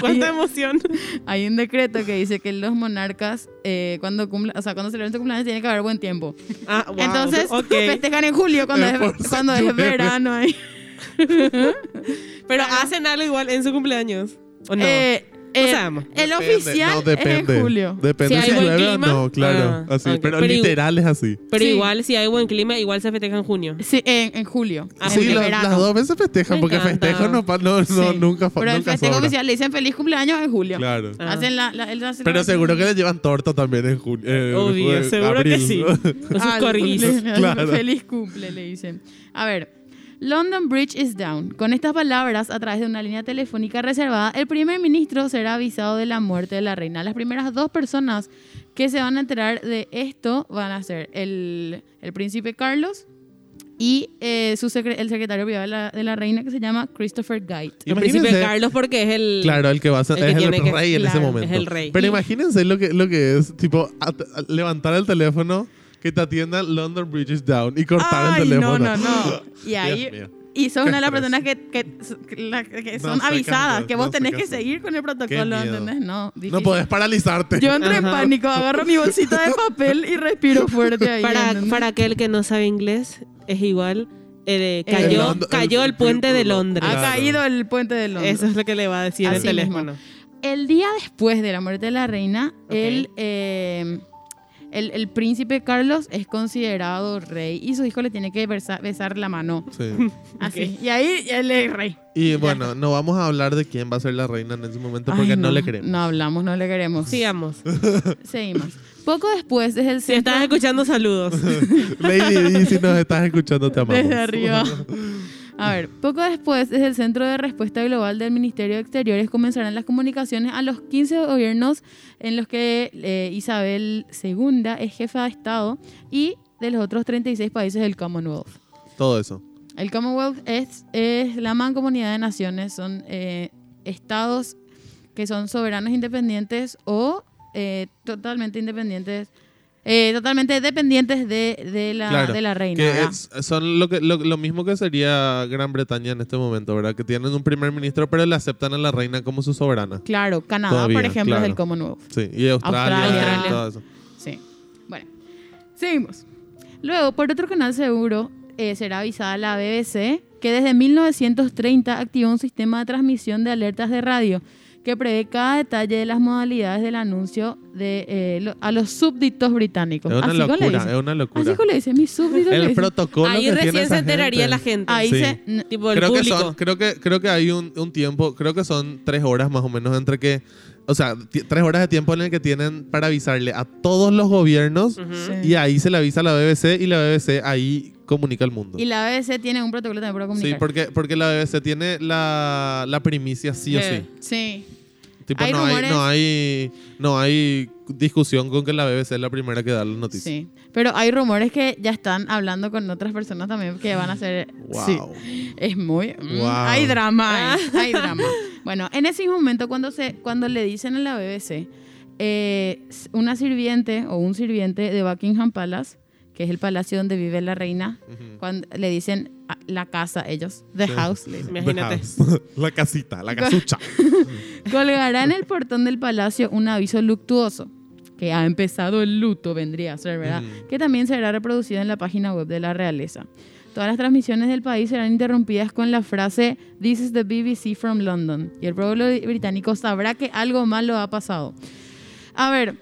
S3: Cuánta emoción.
S2: Hay un decreto que dice que los monarcas, eh, cuando cumpla, o sea, cuando celebran su cumpleaños, tiene que haber buen tiempo.
S3: Ah, wow.
S2: Entonces,
S3: ok.
S2: festejan en julio cuando,
S1: Eh,
S2: es, cuando es verano ahí.
S3: Pero hacen algo igual en su cumpleaños. ¿O no?
S2: Eh,
S3: No
S2: eh,
S3: sabemos.
S2: el
S1: Depende,
S2: oficial
S1: no, depende.
S2: es en julio.
S1: Depende
S3: Si
S1: si,
S3: hay buen
S1: llueve o
S3: clima.
S1: no, claro.
S3: Ah,
S1: así,
S3: ok.
S1: Pero literal es así.
S3: Pero
S2: sí.
S3: igual, si hay buen clima, igual se festeja en junio.
S2: Sí, en, en julio.
S3: Ah,
S2: en
S1: sí,
S2: verano.
S1: las dos veces festejan,
S3: Me
S1: porque
S3: encanta.
S1: festejo no, pa- no, no,
S2: Sí.
S1: nunca, fa-
S2: Pero el
S1: nunca
S2: festejo
S1: sobra.
S2: oficial le dicen feliz cumpleaños en julio.
S1: Claro.
S3: Ah.
S2: Hacen la, la- el- la-
S1: Pero seguro que le llevan torta también en julio. eh,
S3: Obvio, seguro que sí. Con sus
S2: Ah,
S3: corguis.
S2: le-
S1: Claro.
S2: Feliz cumple, le dicen. A ver. London Bridge is down. Con estas palabras, a través de una línea telefónica reservada, el primer ministro será avisado de la muerte de la reina. Las primeras dos personas que se van a enterar de esto van a ser el, el príncipe Carlos y eh, su secre- el secretario privado de la, de la reina que se llama Christopher Guide.
S3: El príncipe Carlos porque es el...
S1: Claro, el que va a ser
S3: El
S1: es el
S3: tiene que-
S1: rey en ese
S2: claro,
S1: momento.
S3: es el rey.
S1: Pero
S2: Y-
S1: imagínense lo que, lo que es, tipo, at- a- levantar el teléfono, que te atiendan London Bridge is down y cortar
S2: Ay,
S1: el teléfono.
S2: no, no, no. Y ahí... Y sos una de las personas que, que, que
S1: No
S2: son
S1: qué
S2: avisadas, que vos
S1: no
S2: tenés que seguir con el protocolo. ¿entendés? No,
S1: No
S2: difícil.
S1: podés paralizarte.
S2: Yo entro en pánico, agarro mi bolsita de papel y respiro fuerte ahí.
S3: Para, para aquel que no sabe inglés, es igual. eh,
S2: El
S3: cayó,
S1: Lond-
S3: cayó el,
S1: el-
S3: puente de
S1: el-
S3: Londres.
S2: Ha
S1: Claro.
S2: caído el puente de Londres.
S3: Eso es lo que le va a decir el
S2: Así
S3: teléfono.
S2: El día después de la muerte de la reina,
S3: Ok.
S2: el, eh, el, el príncipe Carlos es considerado rey y su hijo le tiene que besar la mano.
S1: Sí.
S2: Así. Y ahí él es rey.
S1: Y bueno, no vamos a hablar de quién va a ser la reina en ese momento porque
S2: Ay,
S1: no, le queremos.
S2: No hablamos, no le queremos.
S3: Sigamos.
S2: Seguimos. Poco después, desde el
S3: Si
S2: centro...
S3: estás escuchando, saludos.
S1: Lady, y si nos estás escuchando, te amamos.
S2: Desde arriba. A ver, poco después, desde el Centro de Respuesta Global del Ministerio de Exteriores comenzarán las comunicaciones a los 15 gobiernos en los que eh, Isabel II es jefa de Estado y de los otros 36 países del Commonwealth.
S1: Todo eso.
S2: El Commonwealth es, es la mancomunidad de naciones, son eh, estados que son soberanos independientes o eh, totalmente independientes, eh, totalmente dependientes de, de la,
S1: Claro,
S2: de la reina.
S1: Que son lo, que, lo, lo mismo que sería Gran Bretaña en este momento, ¿verdad? Que tienen un primer ministro, pero le aceptan a la reina como su soberana.
S2: Claro, Canadá,
S1: Todavía,
S2: por ejemplo, es el Commonwealth.
S1: Sí, y Australia,
S2: Australia.
S1: y todo eso.
S2: Sí. Bueno, seguimos. Luego, por otro canal seguro, eh, será avisada la BBC que desde 1930 activó un sistema de transmisión de alertas de radio que prevé cada detalle de las modalidades del anuncio de, eh, lo- a los súbditos británicos.
S1: Es una
S2: Así como le
S1: locura, es una locura.
S2: Así como le dicen, mis súbditos.
S1: El protocolo
S3: Ahí
S1: que
S3: recién se enteraría
S1: gente.
S3: la gente.
S2: Ahí
S1: Sí.
S2: se... n-
S3: Tipo el
S1: creo que son, creo que creo que hay un, un tiempo, creo que son tres horas más o menos entre que, o sea, tres horas de tiempo en el que tienen para avisarle a todos los gobiernos.
S2: Sí.
S1: y ahí se le avisa a la BBC y la BBC ahí comunica al mundo.
S2: Y la BBC tiene un protocolo también para comunicar.
S1: Sí, porque, porque la BBC tiene la, la primicia sí o
S3: Sí.
S1: sí.
S2: Sí.
S1: Tipo,
S2: Hay
S1: no, hay, no, hay, no hay discusión con que la BBC es la primera que da las noticias.
S2: Sí. Pero hay rumores que ya están hablando con otras personas también que van a ser...
S1: Wow.
S2: Sí. Es muy... mm,
S1: Wow.
S2: Hay drama, hay, hay drama. Bueno, en ese momento cuando, se, cuando le dicen a la BBC, eh, una sirviente o un sirviente de Buckingham Palace, que es el palacio donde vive la reina,
S1: Ujú.
S2: cuando le dicen a- la casa ellos, the
S1: Sí.
S2: house, le dicen.
S3: Imagínate.
S1: The house. la casita, la casucha.
S2: colgará en el portón del palacio un aviso luctuoso, que ha empezado el luto, vendría a ser, ¿verdad? Que también será reproducido en la página web de la realeza. Todas las transmisiones del país serán interrumpidas con la frase This is the BBC from London. Y el pueblo británico sabrá que algo malo ha pasado. A ver,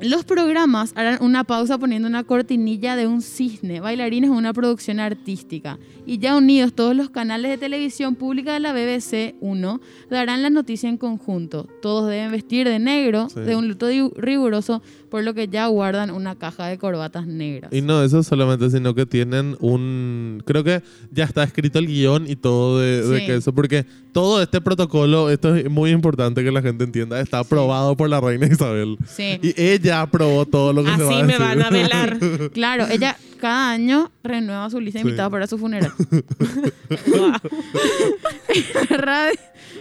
S2: los programas harán una pausa poniendo una cortinilla de un cisne, bailarines o una producción artística. Y ya unidos todos los canales de televisión pública de la BBC 1 darán la noticia en conjunto. Todos deben vestir de negro,
S1: Sí.
S2: de un luto riguroso, por lo que ya guardan una caja de corbatas negras.
S1: Y no eso solamente, sino que tienen un... Creo que ya está escrito el guion y todo de, que eso, porque todo este protocolo, esto es muy importante que la gente entienda, está aprobado por la reina Isabel.
S2: Sí.
S1: Y ella aprobó todo lo que se va
S3: Así me
S1: decir.
S3: van a velar.
S2: Claro, ella cada año renueva su lista de
S1: Sí.
S2: invitados para su funeral. la radio-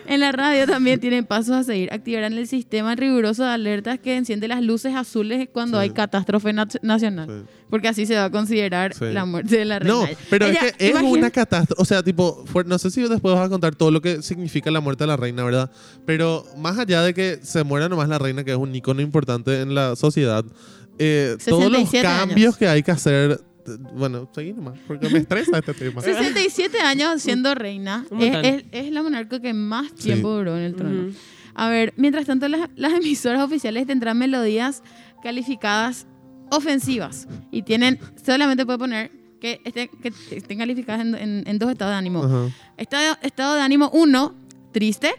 S2: en la radio también tienen pasos a seguir. Activarán el sistema riguroso de alertas que enciende las luces azules cuando
S1: Sí.
S2: hay catástrofe na- nacional.
S1: Sí.
S2: Porque así se va a considerar
S1: Sí.
S2: la muerte de la reina.
S1: No, pero
S2: Ella-
S1: es que es una catástrofe. O sea, tipo, no sé si después vas a contar todo lo que significa la muerte de la reina, ¿verdad? Pero más allá de que se muera nomás la reina, que es un icono importante en la sociedad, eh, todos los
S2: 67 años.
S1: cambios que hay que hacer. Bueno, seguí nomás, porque me estresa este tema.
S2: 67 años siendo reina. Es, es- es la monarca que más tiempo duró en el trono.
S3: Ujú.
S2: A ver, mientras tanto, las, las emisoras oficiales tendrán melodías calificadas ofensivas y tienen, solamente puede poner que, estén- que estén calificadas en, en- en dos estados de ánimo.
S1: Ajá.
S2: Estado, estado de ánimo 1, triste,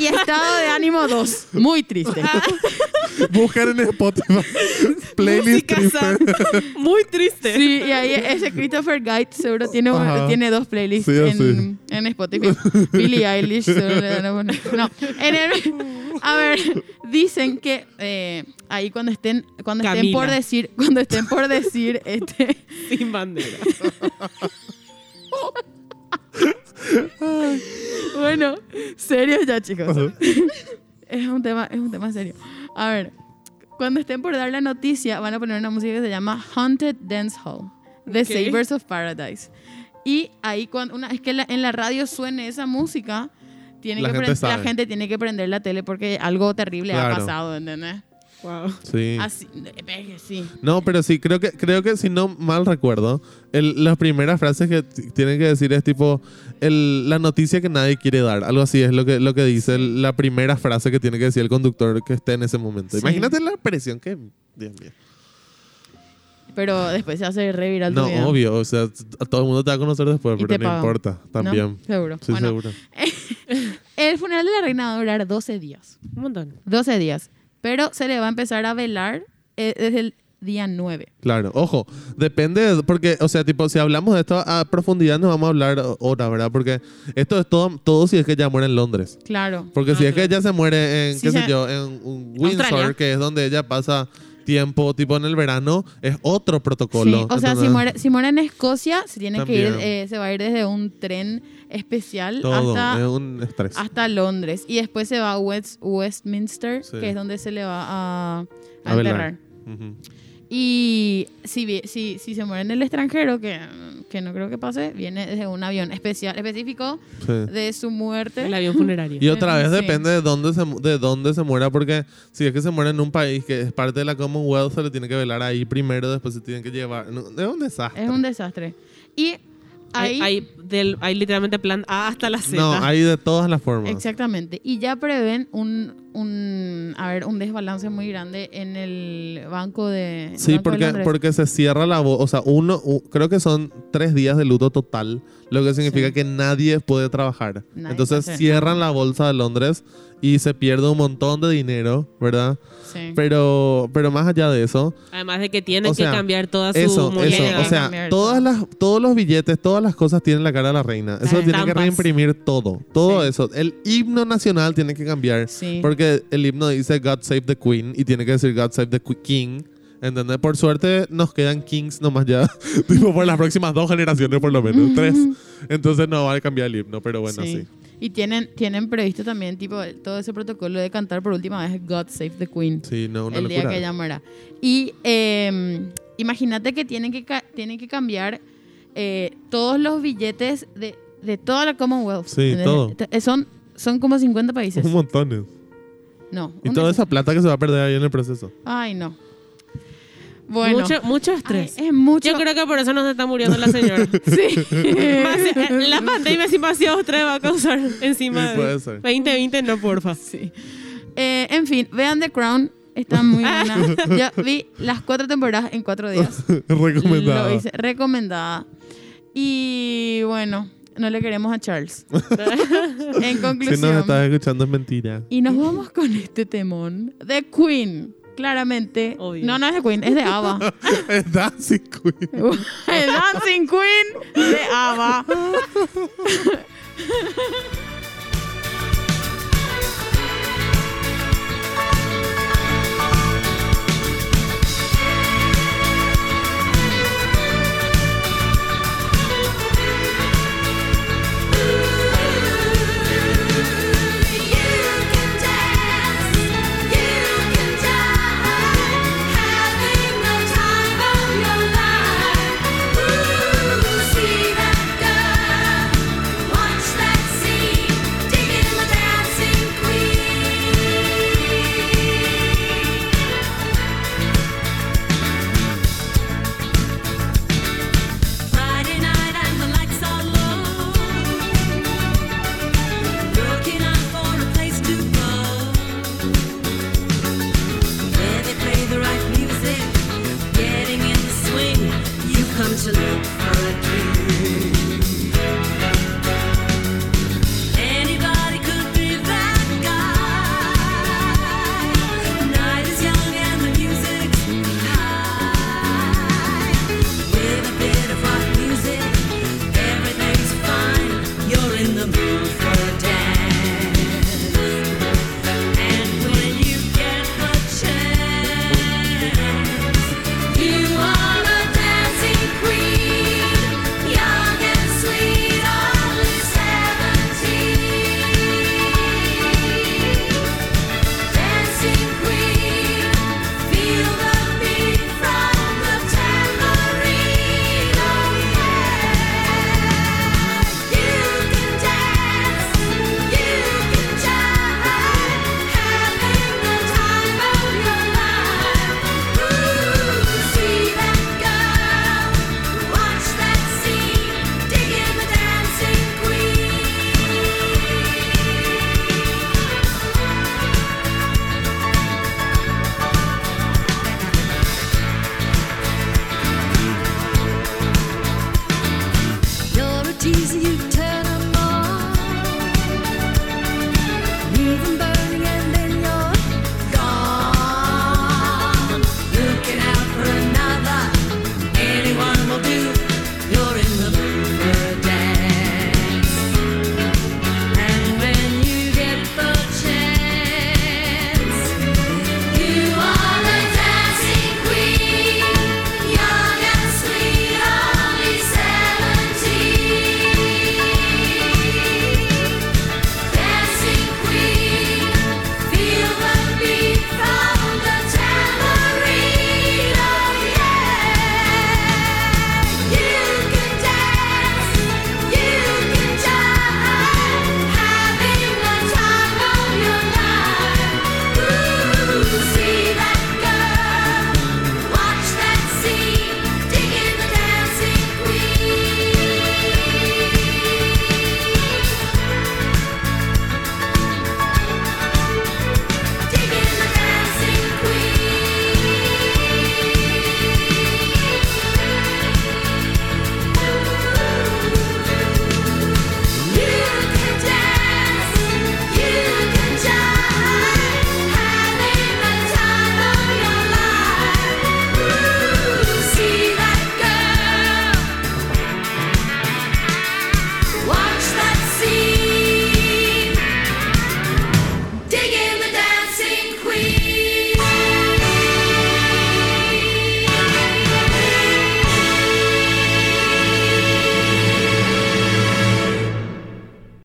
S2: y estado de ánimo 2, muy triste.
S1: Buscar en Spotify. Playlist
S3: Música
S1: triste.
S3: Muy triste.
S2: Sí, y ahí ese Christopher Guide seguro tiene,
S1: Ajá.
S2: tiene dos playlists
S1: Sí
S2: en,
S1: sí.
S2: en Spotify. Billie Eilish seguro le a poner. No, en el- a ver, dicen que eh, ahí cuando estén, cuando estén por decir, cuando estén por decir este
S3: Sin bandera.
S2: Bueno, serio ya, chicos. es un tema, es un tema serio. A ver, cuando estén por dar la noticia, van a poner una música que se llama Haunted Dance Hall, The
S3: Ok.
S2: Sabers of Paradise. Y ahí cuando una es que la- en la radio suene esa música, tiene
S1: La
S2: que
S1: gente
S2: la gente tiene que prender la tele porque algo terrible ha pasado, ¿entendés?
S3: Wow.
S1: Sí.
S2: Así, eh, sí.
S1: No, pero sí, creo que, creo que si no mal recuerdo, el- las primeras frases que tienen que decir es tipo el- la noticia que nadie quiere dar. Algo así es lo que, lo que dice el- la primera frase que tiene que decir el conductor que esté en ese momento.
S2: Sí.
S1: Imagínate la presión que... Dios mío.
S2: Pero después se hace re viral
S1: No, obvio. O sea, a todo el mundo te va a conocer después,
S2: Y
S1: pero no importa.
S2: ¿No?
S1: También.
S2: Seguro.
S1: Sí,
S2: Bueno,
S1: seguro.
S2: el funeral de la reina va a durar 12 días.
S3: Un montón.
S2: 12 días. Pero se le va a empezar a velar eh, desde el día 9.
S1: Claro, ojo, depende, de- porque, o sea, tipo, si hablamos de esto a profundidad, nos vamos a hablar horas, ¿verdad? Porque esto es todo, todo si es que ella muere en Londres.
S2: Claro.
S1: Porque
S3: Ah,
S1: si es que ella se muere en,
S2: Sí,
S1: qué sé yo, en Windsor,
S3: Australia.
S1: que es donde ella pasa tiempo, tipo en el verano, es otro protocolo.
S2: Sí, o sea, si muere, si muere en Escocia, se tiene que ir, eh, se va a ir desde un tren especial
S1: Todo,
S2: hasta,
S1: es un estrés.
S2: hasta Londres. Y después se va a West, Westminster,
S1: Sí.
S2: que es donde se le va a, a enterrar. Y si, vi- si, si se muere en el extranjero, que, que no creo que pase, viene desde un avión especial, específico
S1: Sí.
S2: de su muerte.
S3: El avión funerario.
S1: Y otra vez
S2: Sí.
S1: depende de dónde, se, de dónde se muera, porque si es que se muere en un país que es parte de la Commonwealth, se le tiene que velar ahí primero, después se tienen que llevar. Es un desastre.
S2: Es un desastre. Y ahí...
S3: Hay, hay, del, hay literalmente plan A hasta la Z.
S1: no, hay de todas las formas.
S2: Exactamente. Y ya prevén un, un, a ver, un desbalance muy grande en el banco de. el
S1: Sí,
S2: Banco
S1: porque, porque se cierra la voz. O sea, uno, u- creo que son tres días de luto total, lo que significa
S2: Sí.
S1: que nadie puede trabajar.
S2: Nadie
S1: Entonces cierran la bolsa de Londres y se pierde un montón de dinero, ¿verdad?
S2: Sí.
S1: Pero, pero más allá de eso,
S3: Además de que tienen
S1: O sea,
S3: que cambiar toda su
S1: eso,
S3: moneda.
S1: eso, o sea, todas las, todos los billetes, todas las cosas tienen la cara de la reina. Eso tiene que reimprimir todo, todo
S2: Sí.
S1: eso. El himno nacional tiene que cambiar.
S2: Sí.
S1: Porque el himno dice God Save the Queen y tiene que decir God Save the King. ¿Entendés? Por suerte nos quedan kings nomás ya. tipo por las próximas dos generaciones por lo menos. Tres. Entonces no va a cambiar el himno, pero bueno, sí.
S2: Y tienen, tienen previsto también, tipo, todo ese protocolo de cantar por última vez God Save the Queen.
S1: Sí, no, una
S2: el
S1: locura.
S2: día que ella muera. Y eh, imagínate que tienen que, ca- tienen que cambiar eh, todos los billetes de, de toda la Commonwealth.
S1: Sí, todo.
S2: Son, son como 50 países.
S1: Un montón.
S2: No.
S1: Y toda esa plata que se va a perder ahí en el proceso.
S2: Ay, no. Bueno.
S3: Mucho, mucho
S2: Ay,
S3: estrés.
S2: es mucho.
S3: Yo creo que por eso no se está muriendo la señora.
S2: Sí.
S3: La pandemia sin demasiado estrés va a causar encima.
S1: Sí, puede ser.
S3: 2020 no, porfa.
S2: Sí. Eh, en fin, vean The Crown. Está muy buena. Yo vi las cuatro temporadas en cuatro días.
S1: Recomendado.
S2: Lo hice. Recomendada. Y bueno, no le queremos a Charles. en
S1: Si
S2: conclusión.
S1: nos estás escuchando es mentira.
S2: Y nos vamos con este temón. The Queen.
S4: Claramente.
S3: Obvio.
S4: No, no es de Queen, es de ABBA.
S1: Es Dancing Queen.
S4: El Dancing Queen de ABBA.